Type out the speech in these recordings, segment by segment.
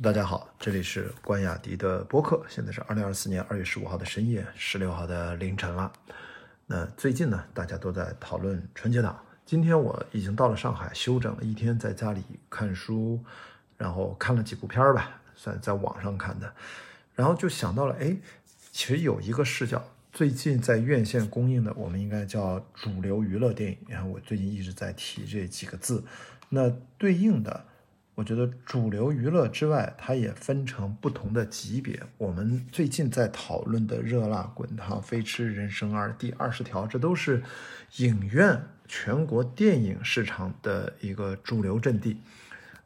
大家好，这里是关雅迪的播客。现在是二零二四年二月十五号的深夜，十六号的凌晨了。那最近呢，大家都在讨论春节档。今天我已经到了上海，休整了一天，在家里看书，然后看了几部片儿吧，算在网上看的。然后就想到了，哎，其实有一个视角，最近在院线公映的，我们应该叫主流娱乐电影。然后我最近一直在提这几个字，那对应的。我觉得主流娱乐之外，它也分成不同的级别。我们最近在讨论的《热辣滚烫》《飞驰人生二》第二十条，这都是影院全国电影市场的一个主流阵地。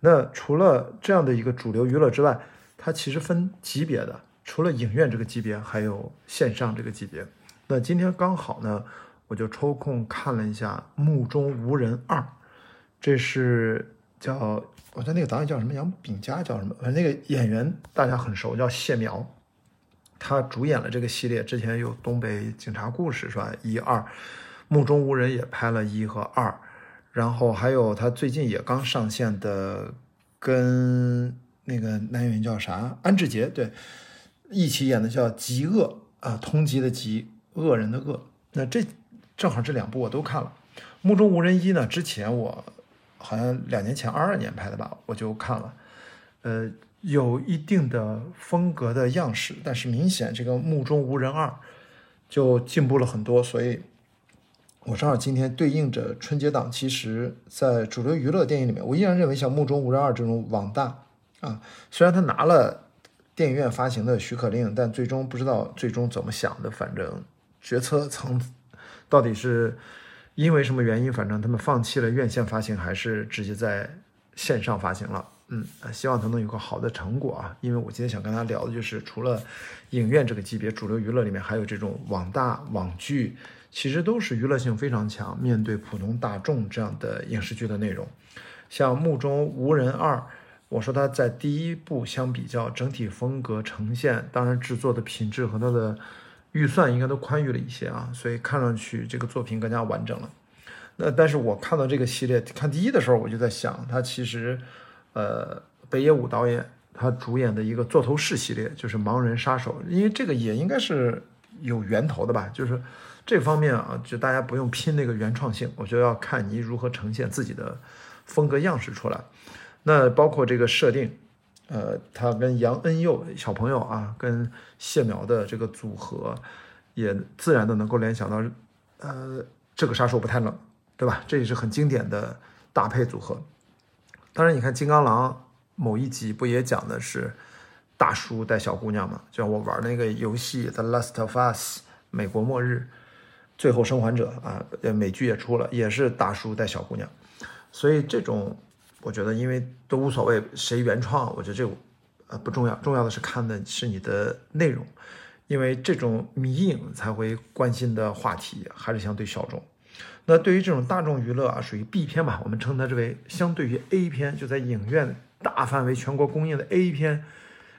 那除了这样的一个主流娱乐之外，它其实分级别的。除了影院这个级别，还有线上这个级别。那今天刚好呢，我就抽空看了一下《目中无人二》，这是叫。我在那个导演叫什么？杨炳佳叫什么？反正那个演员大家很熟，叫谢苗。他主演了这个系列，之前有《东北警察故事》是吧？一二，《目中无人》也拍了一和二，然后还有他最近也刚上线的，跟那个男演员叫啥？安志杰对，一起演的叫《极恶》啊，通缉的极，恶人的恶。那这正好这两部我都看了，《目中无人》一呢，之前我。好像两年前，二二年拍的吧，我就看了，呃，有一定的风格的样式，但是明显这个《目中无人二》就进步了很多，所以，我正好今天对应着春节档，其实，在主流娱乐电影里面，我依然认为像《目中无人二》这种网大啊，虽然他拿了电影院发行的许可令，但最终不知道最终怎么想的，反正决策层到底是。因为什么原因？反正他们放弃了院线发行，还是直接在线上发行了。嗯，希望他能有个好的成果啊。因为我今天想跟大家聊的就是，除了影院这个级别，主流娱乐里面还有这种网大网剧，其实都是娱乐性非常强，面对普通大众这样的影视剧的内容。像《目中无人二》，我说它在第一部相比较，整体风格呈现，当然制作的品质和它的。预算应该都宽裕了一些啊，所以看上去这个作品更加完整了。那但是我看到这个系列看第一的时候，我就在想，他其实，呃，北野武导演他主演的一个座头市系列就是《盲人杀手》，因为这个也应该是有源头的吧，就是这方面啊，就大家不用拼那个原创性，我觉得要看你如何呈现自己的风格样式出来。那包括这个设定。呃，他跟杨恩佑小朋友啊，跟谢苗的这个组合，也自然的能够联想到，呃，这个杀手不太冷，对吧？这也是很经典的搭配组合。当然，你看金刚狼某一集不也讲的是大叔带小姑娘嘛？就像我玩那个游戏《The Last of Us》美国末日最后生还者啊，美剧也出了，也是大叔带小姑娘，所以这种。我觉得，因为都无所谓谁原创，我觉得这呃不重要，重要的是看的是你的内容，因为这种迷影才会关心的话题还是相对小众。那对于这种大众娱乐啊，属于 B 片吧，我们称它为相对于 A 片，就在影院大范围全国公映的 A 片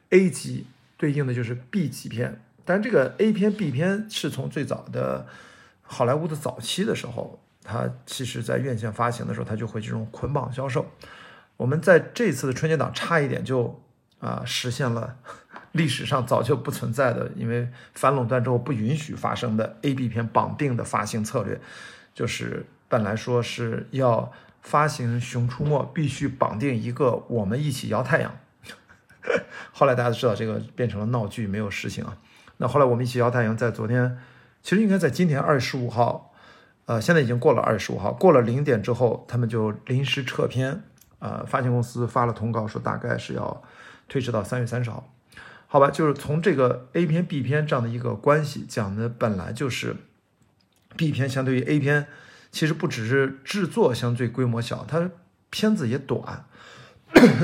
，A 级对应的就是 B 级片。但这个 A 片 B 片是从最早的好莱坞的早期的时候。它其实，在院线发行的时候，它就会这种捆绑销售。我们在这次的春节档差一点就啊实现了 历史上早就不存在的，因为反垄断之后不允许发生的 A、B 片绑定的发行策略，就是本来说是要发行《熊出没》必须绑定一个《我们一起摇太阳》，后来大家都知道这个变成了闹剧，没有实行啊。那后来我们一起摇太阳在昨天，其实应该在今天二月十五号。呃，现在已经过了二月十五号，过了零点之后，他们就临时撤片。呃，发行公司发了通告说，大概是要推迟到三月三十号。好吧，就是从这个 A 片 B 片这样的一个关系讲的，本来就是 B 片相对于 A 片，其实不只是制作相对规模小，它片子也短。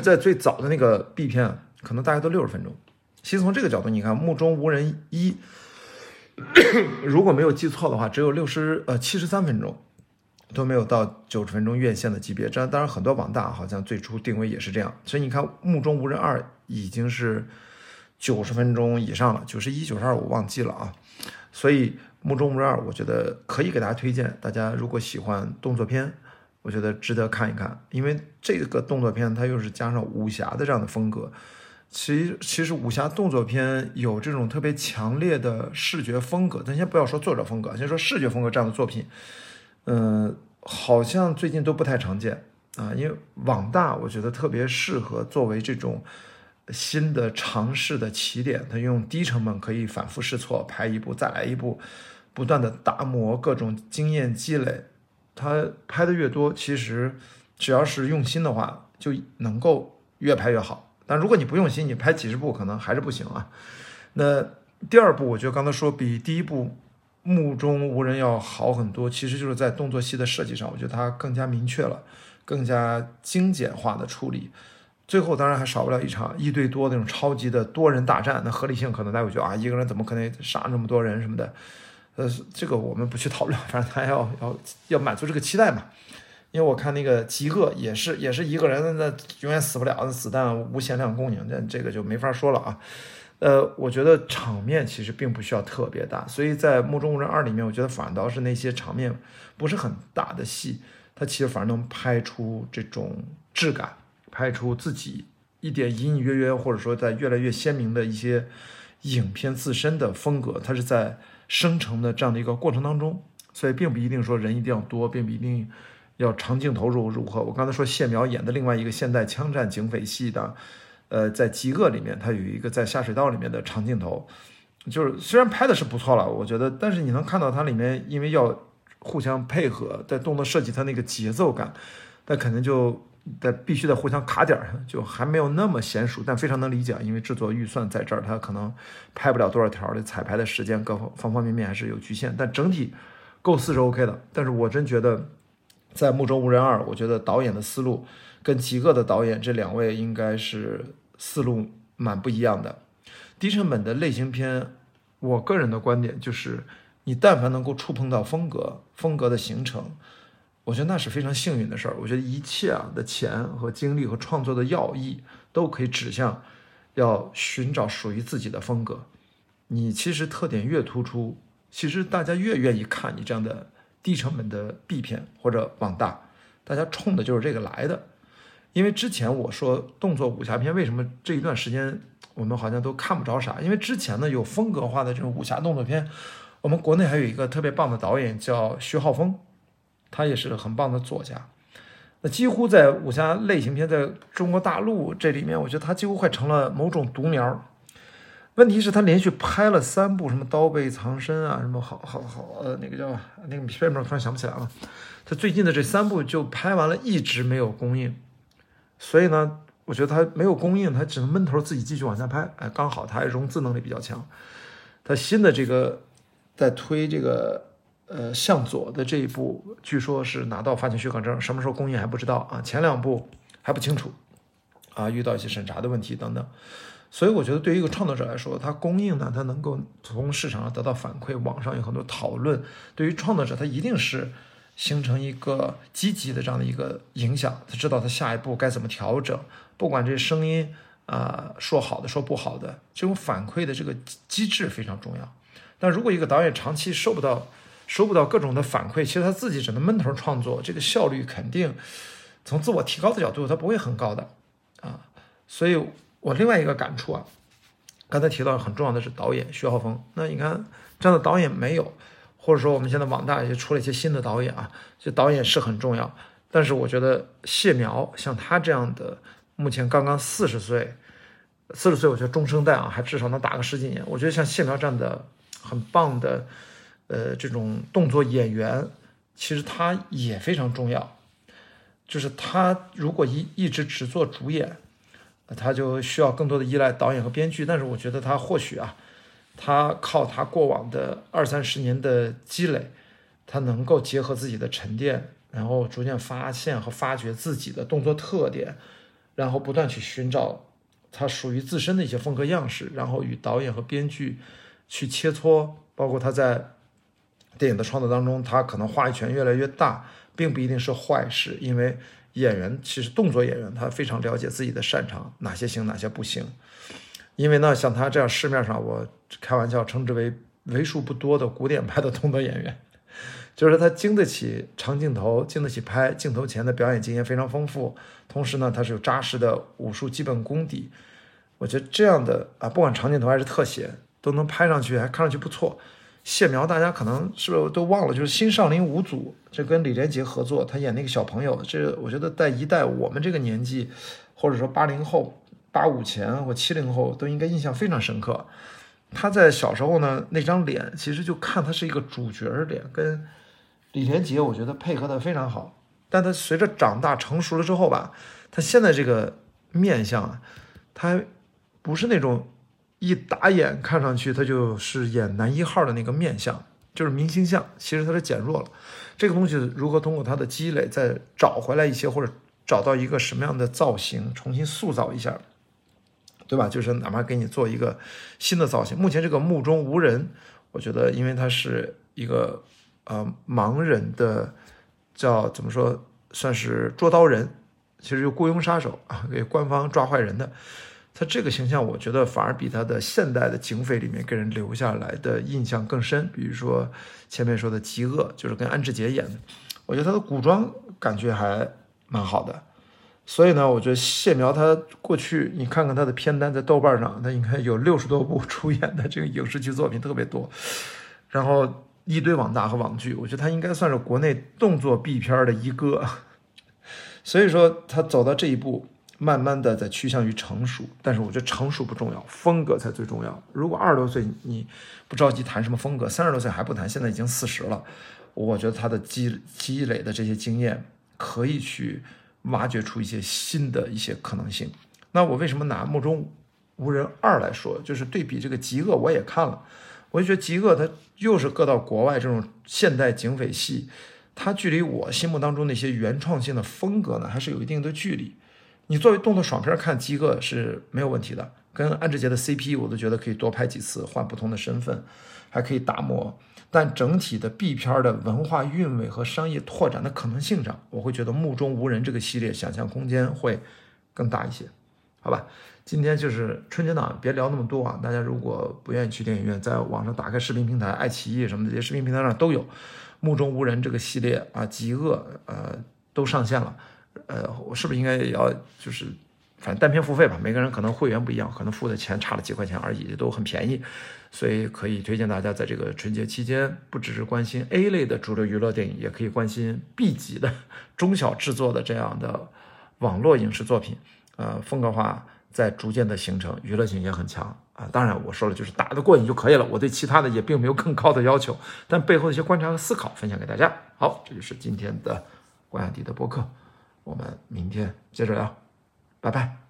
在最早的那个 B 片，可能大概都六十分钟。其实从这个角度，你看《目中无人一》。如果没有记错的话，只有六十呃七十三分钟，都没有到九十分钟院线的级别。这当然很多网大好像最初定位也是这样，所以你看《目中无人二》已经是九十分钟以上了，九十一、九十二我忘记了啊。所以《目中无人二》我觉得可以给大家推荐，大家如果喜欢动作片，我觉得值得看一看，因为这个动作片它又是加上武侠的这样的风格，其其实武侠动作片有这种特别强烈的视觉风格，咱先不要说作者风格，先说视觉风格这样的作品，嗯，好像最近都不太常见啊。因为网大我觉得特别适合作为这种新的尝试的起点，它用低成本可以反复试错，拍一部再来一部，不断的打磨各种经验积累，它拍的越多，其实只要是用心的话，就能够越拍越好。但如果你不用心，你拍几十部可能还是不行啊。那第二部，我觉得刚才说比第一部《目中无人》要好很多，其实就是在动作戏的设计上，我觉得它更加明确了，更加精简化的处理。最后当然还少不了一场一对多那种超级的多人大战，那合理性可能大家会觉得啊，一个人怎么可能杀那么多人什么的？呃，这个我们不去讨论，反正他要要 要满足这个期待嘛。因为我看那个极恶也是也是一个人，那永远死不了，那子弹无限量供应，那这个就没法说了啊。呃，我觉得场面其实并不需要特别大，所以在《目中无人二》里面，我觉得反倒是那些场面不是很大的戏，它其实反而能拍出这种质感，拍出自己一点隐隐约约，或者说在越来越鲜明的一些影片自身的风格，它是在生成的这样的一个过程当中，所以并不一定说人一定要多，并不一定。要长镜头如如何？我刚才说谢苗演的另外一个现代枪战警匪戏的，呃，在《极恶》里面，他有一个在下水道里面的长镜头，就是虽然拍的是不错了，我觉得，但是你能看到它里面因为要互相配合，在动作设计它那个节奏感，那肯定就在必须得互相卡点儿，就还没有那么娴熟，但非常能理解，因为制作预算在这儿，它可能拍不了多少条的彩排的时间，各方方方面面还是有局限，但整体构思是 OK 的。但是我真觉得。在《目中无人二》，我觉得导演的思路跟极恶的导演这两位应该是思路蛮不一样的。低成本的类型片，我个人的观点就是，你但凡能够触碰到风格，风格的形成，我觉得那是非常幸运的事儿。我觉得一切啊的钱和精力和创作的要义都可以指向要寻找属于自己的风格。你其实特点越突出，其实大家越愿意看你这样的。低成本的 B 片或者网大，大家冲的就是这个来的。因为之前我说动作武侠片为什么这一段时间我们好像都看不着啥？因为之前呢有风格化的这种武侠动作片，我们国内还有一个特别棒的导演叫徐浩峰，他也是很棒的作家。那几乎在武侠类型片在中国大陆这里面，我觉得他几乎快成了某种独苗。问题是，他连续拍了三部什么《刀背藏身》啊，什么好好好呃，那个叫那个片名突然想不起来了。他最近的这三部就拍完了，一直没有公映。所以呢，我觉得他没有公映，他只能闷头自己继续往下拍。哎，刚好他还融资能力比较强。他新的这个在推这个呃向左的这一部，据说是拿到发行许可证，什么时候公映还不知道啊。前两部还不清楚啊，遇到一些审查的问题等等。所以我觉得，对于一个创作者来说，他供应呢，他能够从市场上得到反馈，网上有很多讨论，对于创作者，他一定是形成一个积极的这样的一个影响。他知道他下一步该怎么调整，不管这声音啊说好的说不好的，这种反馈的这个机制非常重要。但如果一个导演长期收不到收不到各种的反馈，其实他自己只能闷头创作，这个效率肯定从自我提高的角度，他不会很高的啊。所以。我另外一个感触啊，刚才提到很重要的是导演徐浩峰。那你看这样的导演没有，或者说我们现在网大也出了一些新的导演啊，这导演是很重要。但是我觉得谢苗像他这样的，目前刚刚四十岁，四十岁我觉得中生代啊，还至少能打个十几年。我觉得像谢苗这样的很棒的，呃，这种动作演员，其实他也非常重要。就是他如果一一直只做主演。他就需要更多的依赖导演和编剧，但是我觉得他或许啊，他靠他过往的二三十年的积累，他能够结合自己的沉淀，然后逐渐发现和发掘自己的动作特点，然后不断去寻找他属于自身的一些风格样式，然后与导演和编剧去切磋，包括他在电影的创作当中，他可能话语权越来越大，并不一定是坏事，因为。演员其实动作演员，他非常了解自己的擅长，哪些行，哪些不行。因为呢，像他这样市面上，我开玩笑称之为为数不多的古典派的动作演员，就是他经得起长镜头，经得起拍，镜头前的表演经验非常丰富。同时呢，他是有扎实的武术基本功底。我觉得这样的啊，不管长镜头还是特写，都能拍上去，还看上去不错。谢苗大家可能是不是都忘了，就是《新少林五祖》，这跟李连杰合作，他演那个小朋友，这我觉得在一代我们这个年纪，或者说八零后、八五前或七零后都应该印象非常深刻。他在小时候呢，那张脸其实就看他是一个主角脸，跟李连杰我觉得配合的非常好。但他随着长大成熟了之后吧，他现在这个面相啊，他不是那种一打眼看上去他就是演男一号的那个面相，就是明星相。其实他是减弱了。这个东西如何通过他的积累再找回来一些，或者找到一个什么样的造型，重新塑造一下？对吧？就是哪怕给你做一个新的造型。目前这个目中无人，我觉得因为他是一个呃盲人的，叫怎么说，算是捉刀人，其实就雇佣杀手啊，给官方抓坏人的。他这个形象，我觉得反而比他的现代的警匪里面给人留下来的印象更深。比如说前面说的《极恶》，就是跟安志杰演的，我觉得他的古装感觉还蛮好的。所以呢，我觉得谢苗他过去，你看看他的片单在豆瓣上，他应该有六十多部出演的这个影视剧作品特别多，然后一堆网大和网剧，我觉得他应该算是国内动作 B 片的一哥。所以说他走到这一步，慢慢的在趋向于成熟，但是我觉得成熟不重要，风格才最重要。如果二十多岁你不着急谈什么风格，三十多岁还不谈，现在已经四十了，我觉得他的积积累的这些经验可以去。挖掘出一些新的一些可能性。那我为什么拿《目中无人二》来说？就是对比这个《极恶》，我也看了，我就觉得《极恶》它又是搁到国外这种现代警匪戏，它距离我心目当中那些原创性的风格呢，还是有一定的距离。你作为动作爽片看《极恶》是没有问题的，跟安志杰的 CP 我都觉得可以多拍几次，换不同的身份，还可以打磨。但整体的 B 片的文化韵味和商业拓展的可能性上，我会觉得《目中无人》这个系列想象空间会更大一些，好吧？今天就是春节档，别聊那么多啊！大家如果不愿意去电影院，在网上打开视频平台，爱奇艺什么的这些视频平台上都有《目中无人》这个系列啊，《极恶》呃都上线了，呃，我是不是应该也要就是？反正单片付费吧，每个人可能会员不一样，可能付的钱差了几块钱而已，都很便宜，所以可以推荐大家在这个春节期间，不只是关心 A 类的主流娱乐电影，也可以关心 B 级的中小制作的这样的网络影视作品。呃，风格化在逐渐的形成，娱乐性也很强啊。当然我说了，就是打得过瘾就可以了，我对其他的也并没有更高的要求，但背后的一些观察和思考分享给大家。好，这就是今天的关雅迪的播客，我们明天接着聊。拜拜。